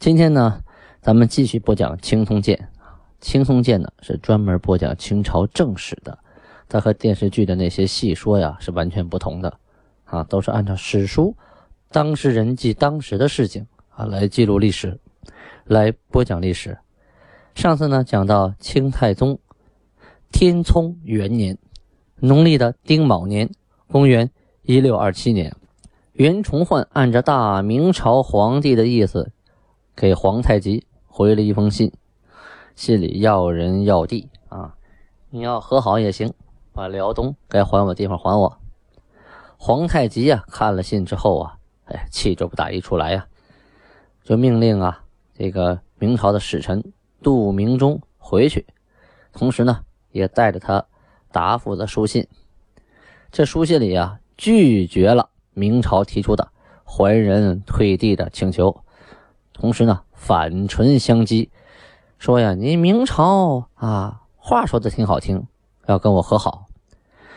今天呢，咱们继续播讲《青松剑》啊，《青松剑》呢是专门播讲清朝正史的，它和电视剧的那些戏说呀是完全不同的啊，都是按照史书当事人记当时的事情啊来记录历史，来播讲历史。上次呢讲到清太宗天聪元年，农历的丁卯年，公元一六二七年，袁崇焕按照大明朝皇帝的意思。给皇太极回了一封信，信里要人要地啊，你要和好也行，把辽东该还我地方还我。皇太极呀看了信之后啊，哎，气就不打一处来呀，就命令啊这个明朝的使臣杜明忠回去，同时呢也带着他答复的书信。这书信里啊拒绝了明朝提出的还人退地的请求。同时呢，反唇相讥，说呀：“你明朝啊，话说的挺好听，要跟我和好，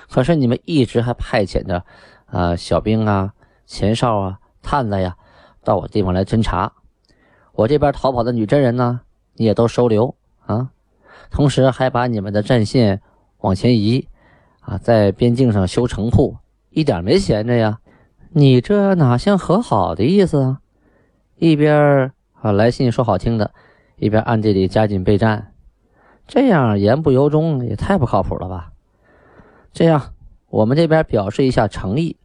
可是你们一直还派遣着啊小兵啊、前哨啊、探子呀，到我地方来侦查。我这边逃跑的女真人呢，你也都收留啊，同时还把你们的战线往前移啊，在边境上修城铺，一点没闲着呀。你这哪像和好的意思啊？”一边啊来信说好听的，一边暗地里加紧备战，这样言不由衷也太不靠谱了吧？这样，我们这边表示一下诚意，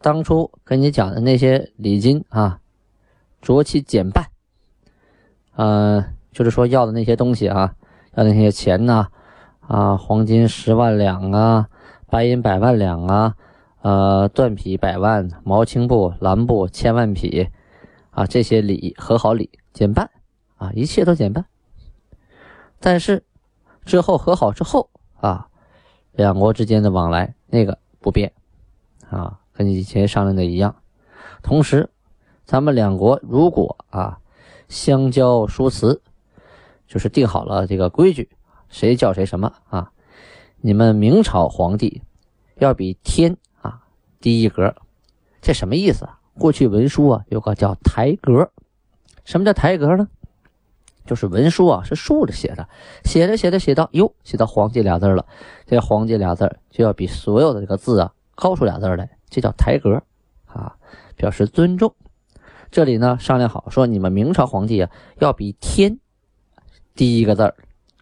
当初跟你讲的那些礼金啊，酌其减半。嗯，就是说要的那些东西啊，要那些钱呐，啊，黄金十万两啊，白银百万两啊，呃，缎匹百万，毛青布、蓝布千万匹。啊，这些礼和好礼减半，啊，一切都减半。但是之后和好之后啊，两国之间的往来那个不变，啊，跟以前商量的一样。同时，咱们两国如果啊相交说辞，就是定好了这个规矩，谁叫谁什么啊？你们明朝皇帝要比天啊低一格，这什么意思啊？过去文书啊，有个叫台格。什么叫台格呢？就是文书啊是竖着写的，写着写着写到哟，写到皇帝俩字了，这皇帝俩字就要比所有的这个字啊高出俩字来，这叫台格啊，表示尊重。这里呢商量好说，你们明朝皇帝啊要比天低一个字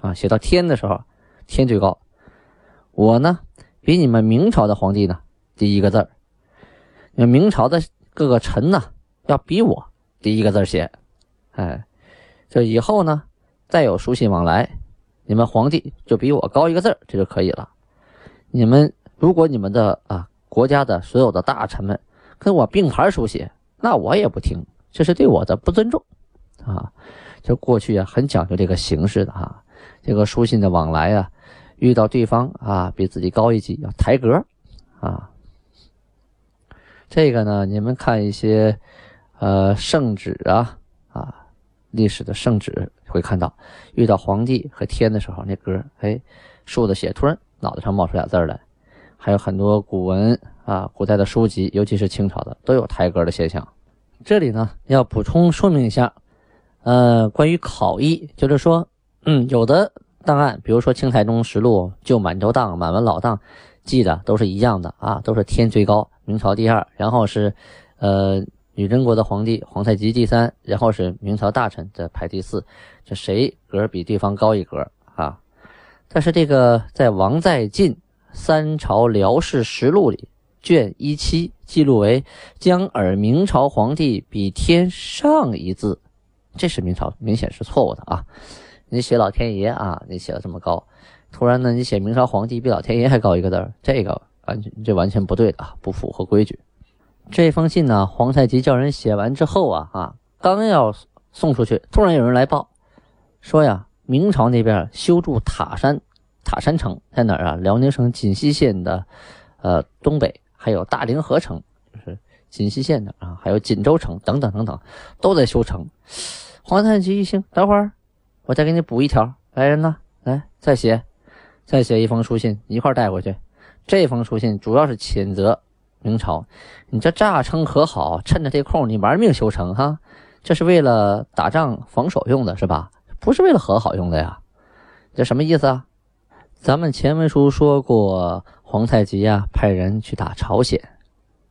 啊，写到天的时候，天最高。我呢比你们明朝的皇帝呢低一个字你们明朝的。各个臣呢，要比我第一个字写，哎，这以后呢，再有书信往来，你们皇帝就比我高一个字这就可以了。你们如果你们的啊国家的所有的大臣们跟我并排书写，那我也不听，这是对我的不尊重啊。就过去啊，很讲究这个形式的哈，这个书信的往来啊，遇到对方啊比自己高一级要抬格啊。这个呢，你们看一些，呃，圣旨啊，啊，历史的圣旨会看到，遇到皇帝和天的时候，那歌，哎，竖的写，突然脑袋上冒出俩字来。还有很多古文啊，古代的书籍，尤其是清朝的，都有抬格的现象。这里呢，要补充说明一下，呃，关于考译，就是说，嗯，有的档案，比如说《清太宗实录》《旧满洲档》《满文老档》，记的都是一样的啊，都是天最高。明朝第二，然后是，呃，女真国的皇帝皇太极第三，然后是明朝大臣的排第四，这谁格比对方高一格啊？但是这个在王在晋《三朝辽氏实录》里卷一七记录为将尔明朝皇帝比天上一字，这是明朝明显是错误的啊！你写老天爷啊，你写的这么高，突然呢你写明朝皇帝比老天爷还高一个字，这个。完全这完全不对的啊，不符合规矩。这封信呢，皇太极叫人写完之后啊，啊，刚要送出去，突然有人来报，说呀，明朝那边修筑塔山，塔山城在哪儿啊？辽宁省锦西县的，呃，东北，还有大凌河城，就是锦西县的啊，还有锦州城等等等等，都在修城。皇太极一听，等会儿，我再给你补一条。来人呐，来再写，再写一封书信，一块带回去。这封书信主要是谴责明朝，你这诈称和好？趁着这空你玩命修城哈，这是为了打仗防守用的是吧？不是为了和好用的呀？这什么意思啊？咱们前文书说过，皇太极呀派人去打朝鲜，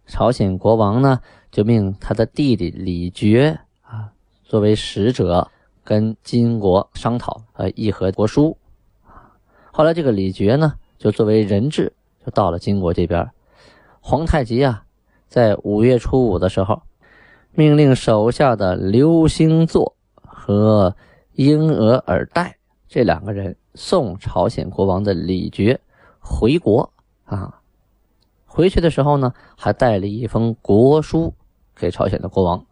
朝鲜国王呢就命他的弟弟李傕啊作为使者。跟金国商讨，呃，议和国书。后来这个李傕呢，就作为人质，就到了金国这边。皇太极啊，在五月初五的时候，命令手下的刘兴作和英额尔岱这两个人送朝鲜国王的李傕回国啊。回去的时候呢，还带了一封国书给朝鲜的国王。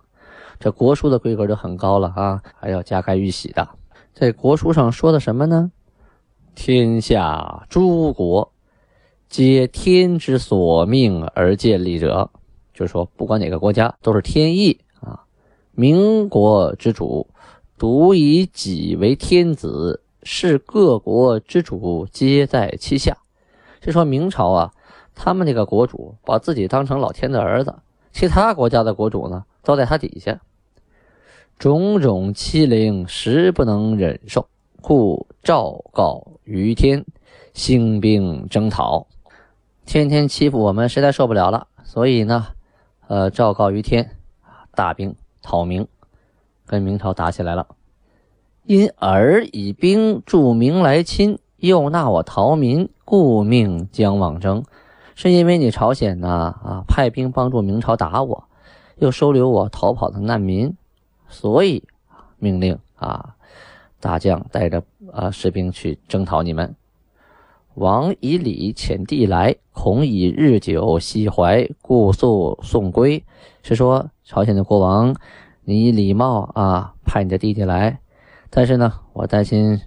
这国书的规格就很高了啊，还要加盖玉玺的。在国书上说的什么呢？天下诸国皆天之所命而建立者，就是说，不管哪个国家都是天意啊。民国之主独以己为天子，是各国之主皆在其下。就说明朝啊，他们那个国主把自己当成老天的儿子，其他国家的国主呢，都在他底下。种种欺凌，实不能忍受，故昭告于天，兴兵征讨。天天欺负我们，实在受不了了，所以呢，呃，昭告于天，大兵讨明，跟明朝打起来了。因尔以兵助明来侵，又纳我逃民，故命将往征。是因为你朝鲜呢，啊，派兵帮助明朝打我，又收留我逃跑的难民。所以命令啊，大将带着啊士兵去征讨你们。王以礼遣弟来，恐以日久西怀，故速送归。是说朝鲜的国王，你礼貌啊派你的弟弟来，但是呢，我担心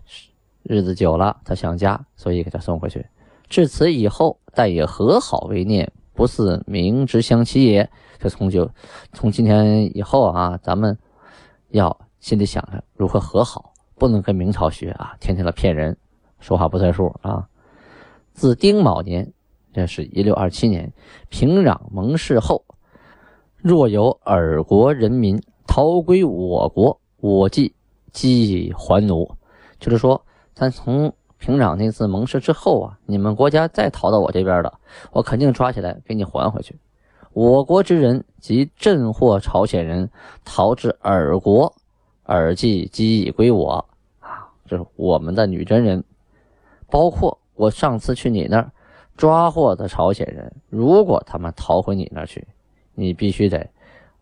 日子久了他想家，所以给他送回去。至此以后，但以和好为念，不似明之相欺也。这从就从今天以后啊，咱们。要心里想着如何和好，不能跟明朝学啊，天天的骗人，说话不算数啊。自丁卯年，这是一六二七年，平壤盟誓后，若有尔国人民逃归我国，我即即还奴。就是说，咱从平壤那次盟誓之后啊，你们国家再逃到我这边的，我肯定抓起来给你还回去。我国之人及镇获朝鲜人逃至尔国，尔即即已归我啊！这是我们的女真人，包括我上次去你那儿抓获的朝鲜人，如果他们逃回你那儿去，你必须得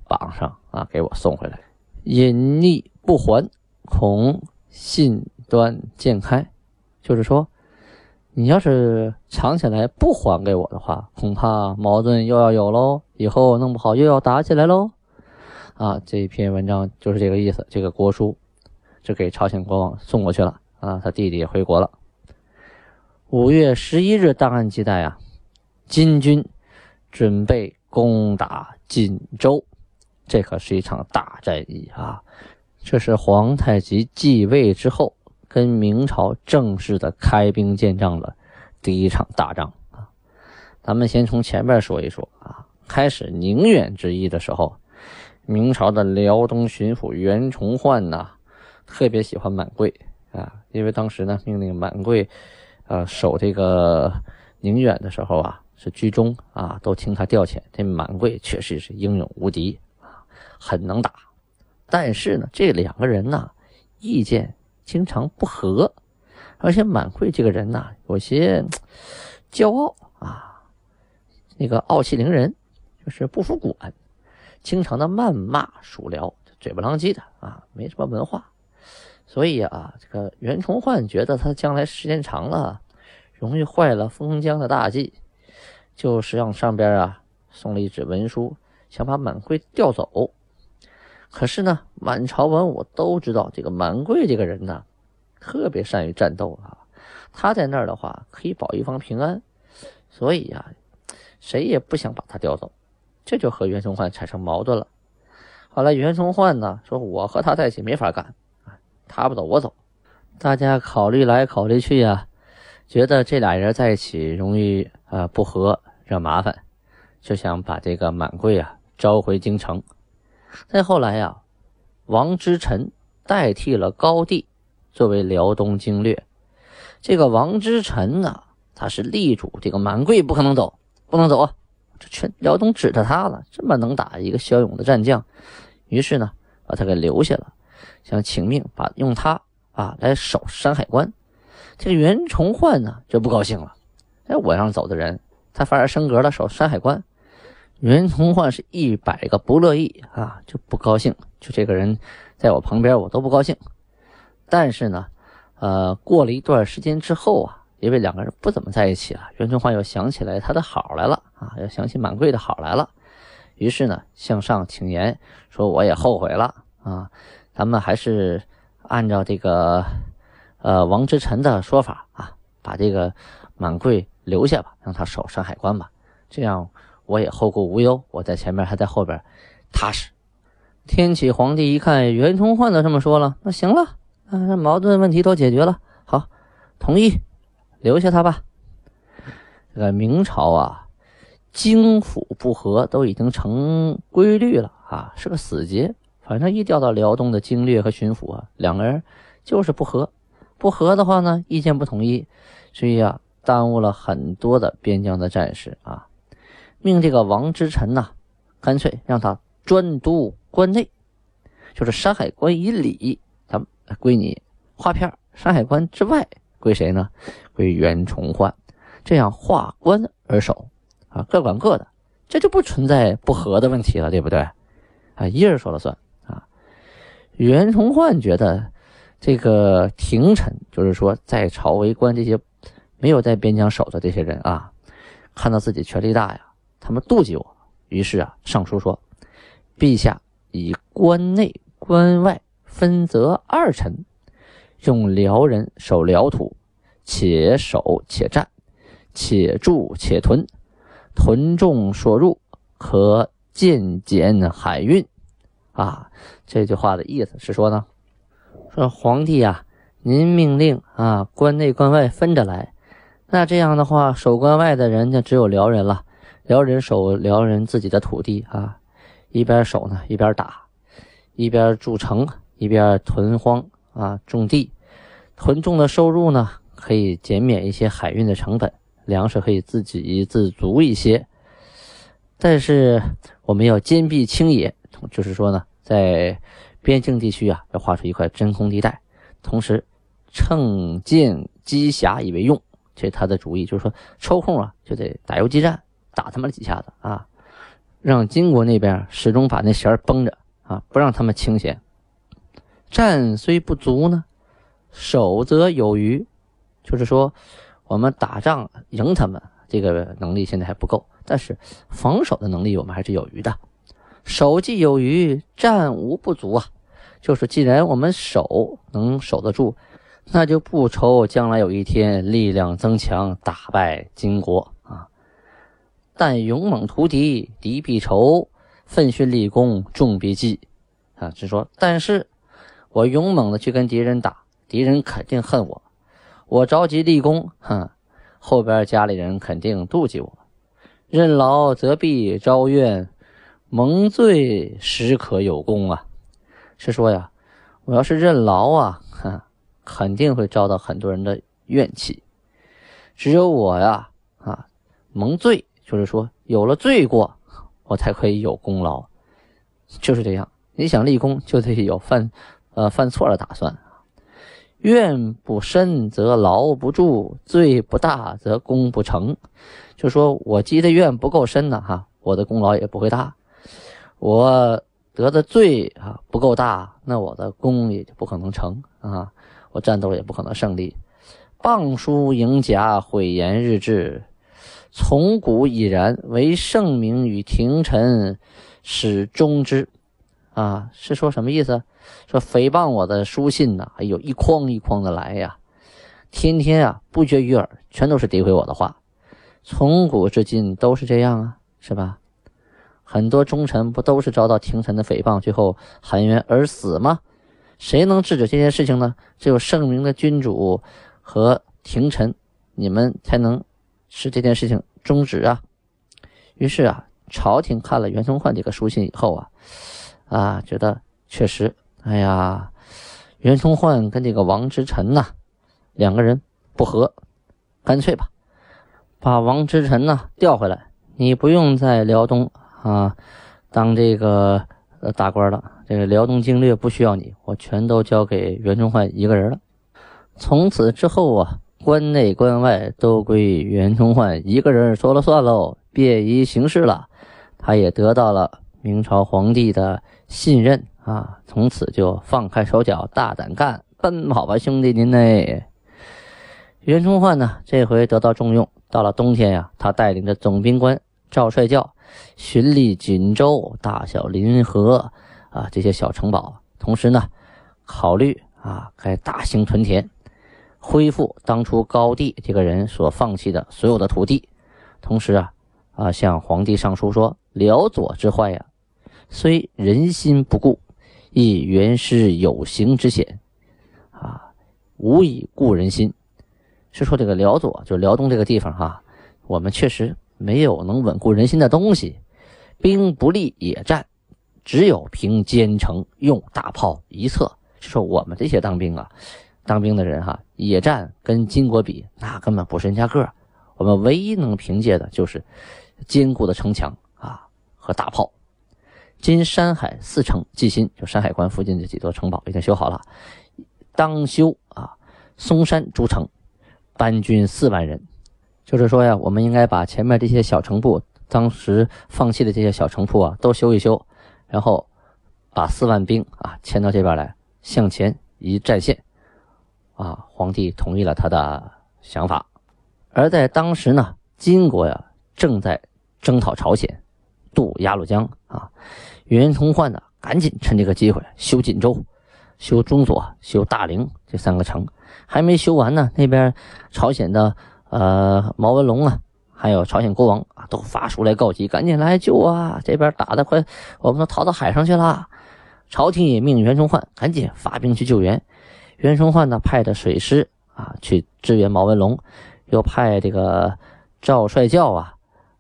绑上啊，给我送回来。隐匿不还，恐信端渐开，就是说。你要是藏起来不还给我的话，恐怕矛盾又要有喽，以后弄不好又要打起来喽。啊，这篇文章就是这个意思。这个国书就给朝鲜国王送过去了啊，他弟弟也回国了。五月十一日，档案记载啊，金军准备攻打锦州，这可是一场大战役啊。这是皇太极继位之后。跟明朝正式的开兵见仗了，第一场大仗啊！咱们先从前面说一说啊。开始宁远之役的时候，明朝的辽东巡抚袁崇焕呐，特别喜欢满贵啊，因为当时呢命令满贵，呃，守这个宁远的时候啊，是居中啊，都听他调遣。这满贵确实是英勇无敌啊，很能打。但是呢，这两个人呢，意见。经常不合，而且满贵这个人呢，有些骄傲啊，那个傲气凌人，就是不服管，经常的谩骂属僚，嘴不狼藉的啊，没什么文化。所以啊，这个袁崇焕觉得他将来时间长了，容易坏了封疆的大计，就是让上边啊送了一纸文书，想把满贵调走。可是呢，满朝文武都知道这个满贵这个人呢，特别善于战斗啊。他在那儿的话，可以保一方平安，所以呀，谁也不想把他调走，这就和袁崇焕产生矛盾了。后来袁崇焕呢说：“我和他在一起没法干，他不走我走。”大家考虑来考虑去呀，觉得这俩人在一起容易啊不和，惹麻烦，就想把这个满贵啊召回京城。再后来呀，王之臣代替了高帝作为辽东经略。这个王之臣呢，他是力主这个满贵不可能走，不能走啊！这全辽东指着他了，这么能打一个骁勇的战将，于是呢，把他给留下了，想请命把用他啊来守山海关。这个袁崇焕呢就不高兴了，哎，我让走的人，他反而升格了守山海关。袁崇焕是一百个不乐意啊，就不高兴，就这个人在我旁边，我都不高兴。但是呢。呃，过了一段时间之后啊，因为两个人不怎么在一起了，袁崇焕又想起来他的好来了啊，又想起满贵的好来了，于是呢，向上请言说我也后悔了啊，咱们还是按照这个呃王之臣的说法啊，把这个满贵留下吧，让他守山海关吧，这样我也后顾无忧，我在前面，他在后边，踏实。天启皇帝一看袁崇焕都这么说了，那行了。啊，这矛盾问题都解决了，好，同意留下他吧。这个明朝啊，京府不和都已经成规律了啊，是个死结。反正一调到辽东的经略和巡抚啊，两个人就是不和，不和的话呢，意见不统一，所以啊，耽误了很多的边疆的战士啊。命这个王之臣呐，干脆让他专督关内，就是山海关以里。归你划片山海关之外归谁呢？归袁崇焕，这样划关而守啊，各管各的，这就不存在不和的问题了，对不对？啊，一人说了算。袁崇焕觉得这个廷臣，就是说在朝为官这些没有在边疆守的这些人啊，看到自己权力大呀，他们妒忌我，于是啊，上书说：“陛下以关内关外。”分则二臣，用辽人守辽土，且守且战，且驻且屯，屯众所入，可渐减海运。啊，这句话的意思是说呢，说皇帝呀，您命令啊，关内关外分着来，那这样的话，守关外的人就只有辽人了，辽人守辽人自己的土地啊，一边守呢，一边打，一边筑城。一边屯荒啊，种地，屯种的收入呢，可以减免一些海运的成本，粮食可以自给自足一些。但是我们要坚壁清野，就是说呢，在边境地区啊，要划出一块真空地带，同时趁舰击匣以为用。这是他的主意，就是说抽空啊，就得打游击战，打他们几下子啊，让金国那边始终把那弦绷着啊，不让他们清闲。战虽不足呢，守则有余。就是说，我们打仗赢他们这个能力现在还不够，但是防守的能力我们还是有余的。守既有余，战无不足啊。就是既然我们守能守得住，那就不愁将来有一天力量增强，打败金国啊。但勇猛屠敌，敌必愁；奋训立功，众必忌啊。是说，但是。我勇猛的去跟敌人打，敌人肯定恨我；我着急立功，哼，后边家里人肯定妒忌我。任劳则必招怨，蒙罪时可有功啊！是说呀，我要是任劳啊，哼，肯定会遭到很多人的怨气。只有我呀，啊，蒙罪，就是说有了罪过，我才可以有功劳。就是这样，你想立功，就得有犯。呃，犯错的打算，怨不深则劳不住，罪不大则功不成。就说我积的怨不够深呢，哈，我的功劳也不会大；我得的罪啊不够大，那我的功也就不可能成啊，我战斗也不可能胜利。谤书赢甲，毁言日志，从古已然，唯圣明与廷臣始终之。啊，是说什么意思？说诽谤我的书信呢，哎呦，一筐一筐的来呀，天天啊不绝于耳，全都是诋毁我的话。从古至今都是这样啊，是吧？很多忠臣不都是遭到廷臣的诽谤，最后含冤而死吗？谁能制止这件事情呢？只有圣明的君主和廷臣，你们才能使这件事情终止啊。于是啊，朝廷看了袁崇焕这个书信以后啊，啊，觉得确实，哎呀，袁崇焕跟这个王之臣呐，两个人不和，干脆吧，把王之臣呐调回来，你不用在辽东啊当这个呃大官了，这个辽东经略不需要你，我全都交给袁崇焕一个人了。从此之后啊，关内关外都归袁崇焕一个人说了算喽。便于行事了，他也得到了明朝皇帝的信任啊，从此就放开手脚，大胆干，奔跑吧，兄弟您嘞！袁崇焕呢，这回得到重用。到了冬天呀，他带领着总兵官赵帅教巡历锦州、大小临河啊这些小城堡，同时呢，考虑啊该大兴屯田，恢复当初高帝这个人所放弃的所有的土地，同时啊。啊，向皇帝上书说：“辽左之坏呀，虽人心不顾，亦原是有形之险，啊，无以固人心。”是说这个辽左，就辽东这个地方哈，我们确实没有能稳固人心的东西，兵不利野战，只有凭坚城用大炮一策。就说我们这些当兵啊，当兵的人哈，野战跟金国比，那根本不是人家个我们唯一能凭借的就是。坚固的城墙啊和大炮，今山海四城既新，就山海关附近这几座城堡已经修好了。当修啊，嵩山诸城，班军四万人。就是说呀，我们应该把前面这些小城铺，当时放弃的这些小城铺啊，都修一修，然后把四万兵啊迁到这边来，向前一战线。啊，皇帝同意了他的想法。而在当时呢，金国呀正在。征讨朝鲜，渡鸭绿江啊！袁崇焕呢，赶紧趁这个机会修锦州、修中佐、修大凌这三个城，还没修完呢。那边朝鲜的呃毛文龙啊，还有朝鲜国王啊，都发书来告急，赶紧来救啊！这边打的快，我们都逃到海上去了。朝廷也命袁崇焕赶紧发兵去救援。袁崇焕呢，派的水师啊去支援毛文龙，又派这个赵帅教啊。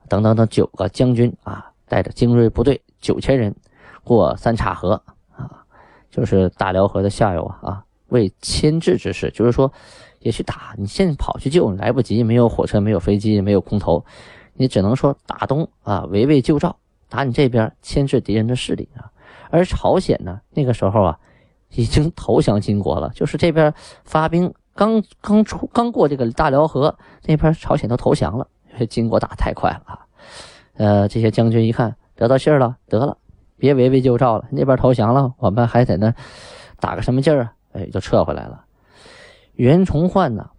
等等等九个将军啊，带着精锐部队九千人过三岔河啊，就是大辽河的下游啊，为牵制之势，就是说也去打。你现在跑去救来不及，没有火车，没有飞机，没有空投，你只能说打东啊，围魏救赵，打你这边牵制敌人的势力啊。而朝鲜呢，那个时候啊，已经投降金国了，就是这边发兵刚刚出刚过这个大辽河，那边朝鲜都投降了。因为金国打太快了啊！呃，这些将军一看得到信儿了，得了，别围魏救赵了，那边投降了，我们还在那打个什么劲儿啊？哎，就撤回来了。袁崇焕呢，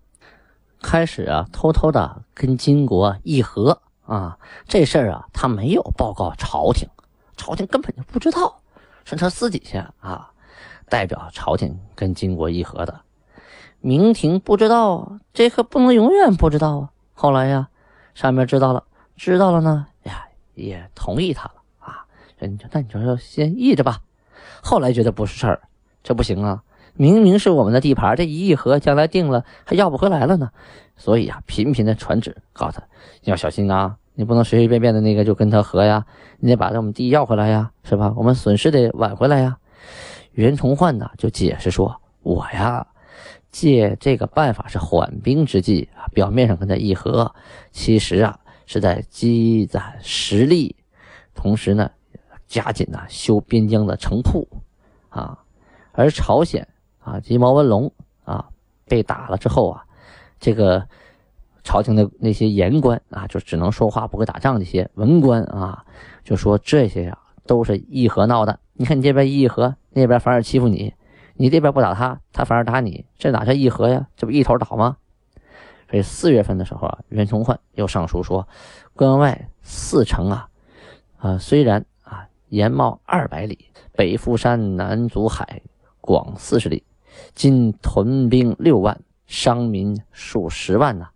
开始啊，偷偷的跟金国议和啊，这事儿啊，他没有报告朝廷，朝廷根本就不知道，是他私底下啊，代表朝廷跟金国议和的。明廷不知道，这可不能永远不知道啊。后来呀。上面知道了，知道了呢，呀，也同意他了啊。那你就那你就说先议着吧。后来觉得不是事儿，这不行啊，明明是我们的地盘，这一议和，将来定了还要不回来了呢。所以啊，频频的传旨告诉他要小心啊，你不能随随便便的那个就跟他和呀，你得把这我们地要回来呀，是吧？我们损失得挽回来呀。袁崇焕呢就解释说，我呀。借这个办法是缓兵之计啊，表面上跟他议和，其实啊是在积攒实力，同时呢加紧呐修边疆的城铺啊。而朝鲜啊，及毛文龙啊被打了之后啊，这个朝廷的那些言官啊，就只能说话不会打仗，这些文官啊就说这些呀都是议和闹的。你看你这边议和，那边反而欺负你。你这边不打他，他反而打你，这哪叫议和呀？这不一头倒吗？所以四月份的时候啊，袁崇焕又上书说，关外四城啊，啊虽然啊延茂二百里，北富山，南阻海，广四十里。今屯兵六万，伤民数十万呐，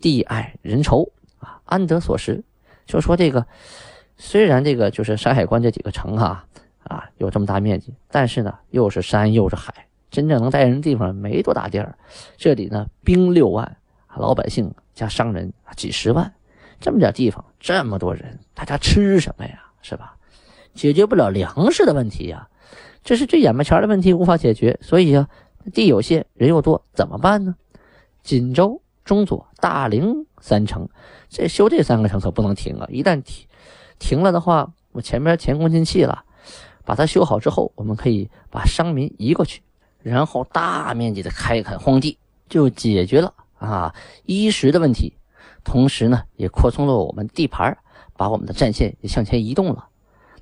地爱人稠啊，安得所食？就说这个，虽然这个就是山海关这几个城哈啊有这么大面积，但是呢又是山又是海，真正能待人的地方没多大地儿。这里呢兵六万，老百姓加商人几十万，这么点地方，这么多人，大家吃什么呀？是吧？解决不了粮食的问题呀。这是最眼巴前的问题，无法解决，所以啊，地有限，人又多，怎么办呢？锦州、中左、大凌三城，这修这三个城可不能停啊！一旦停停了的话，我前面前功尽弃了。把它修好之后，我们可以把商民移过去，然后大面积的开垦荒地，就解决了啊衣食的问题，同时呢，也扩充了我们地盘，把我们的战线也向前移动了。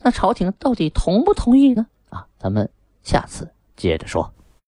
那朝廷到底同不同意呢？啊，咱们下次接着说。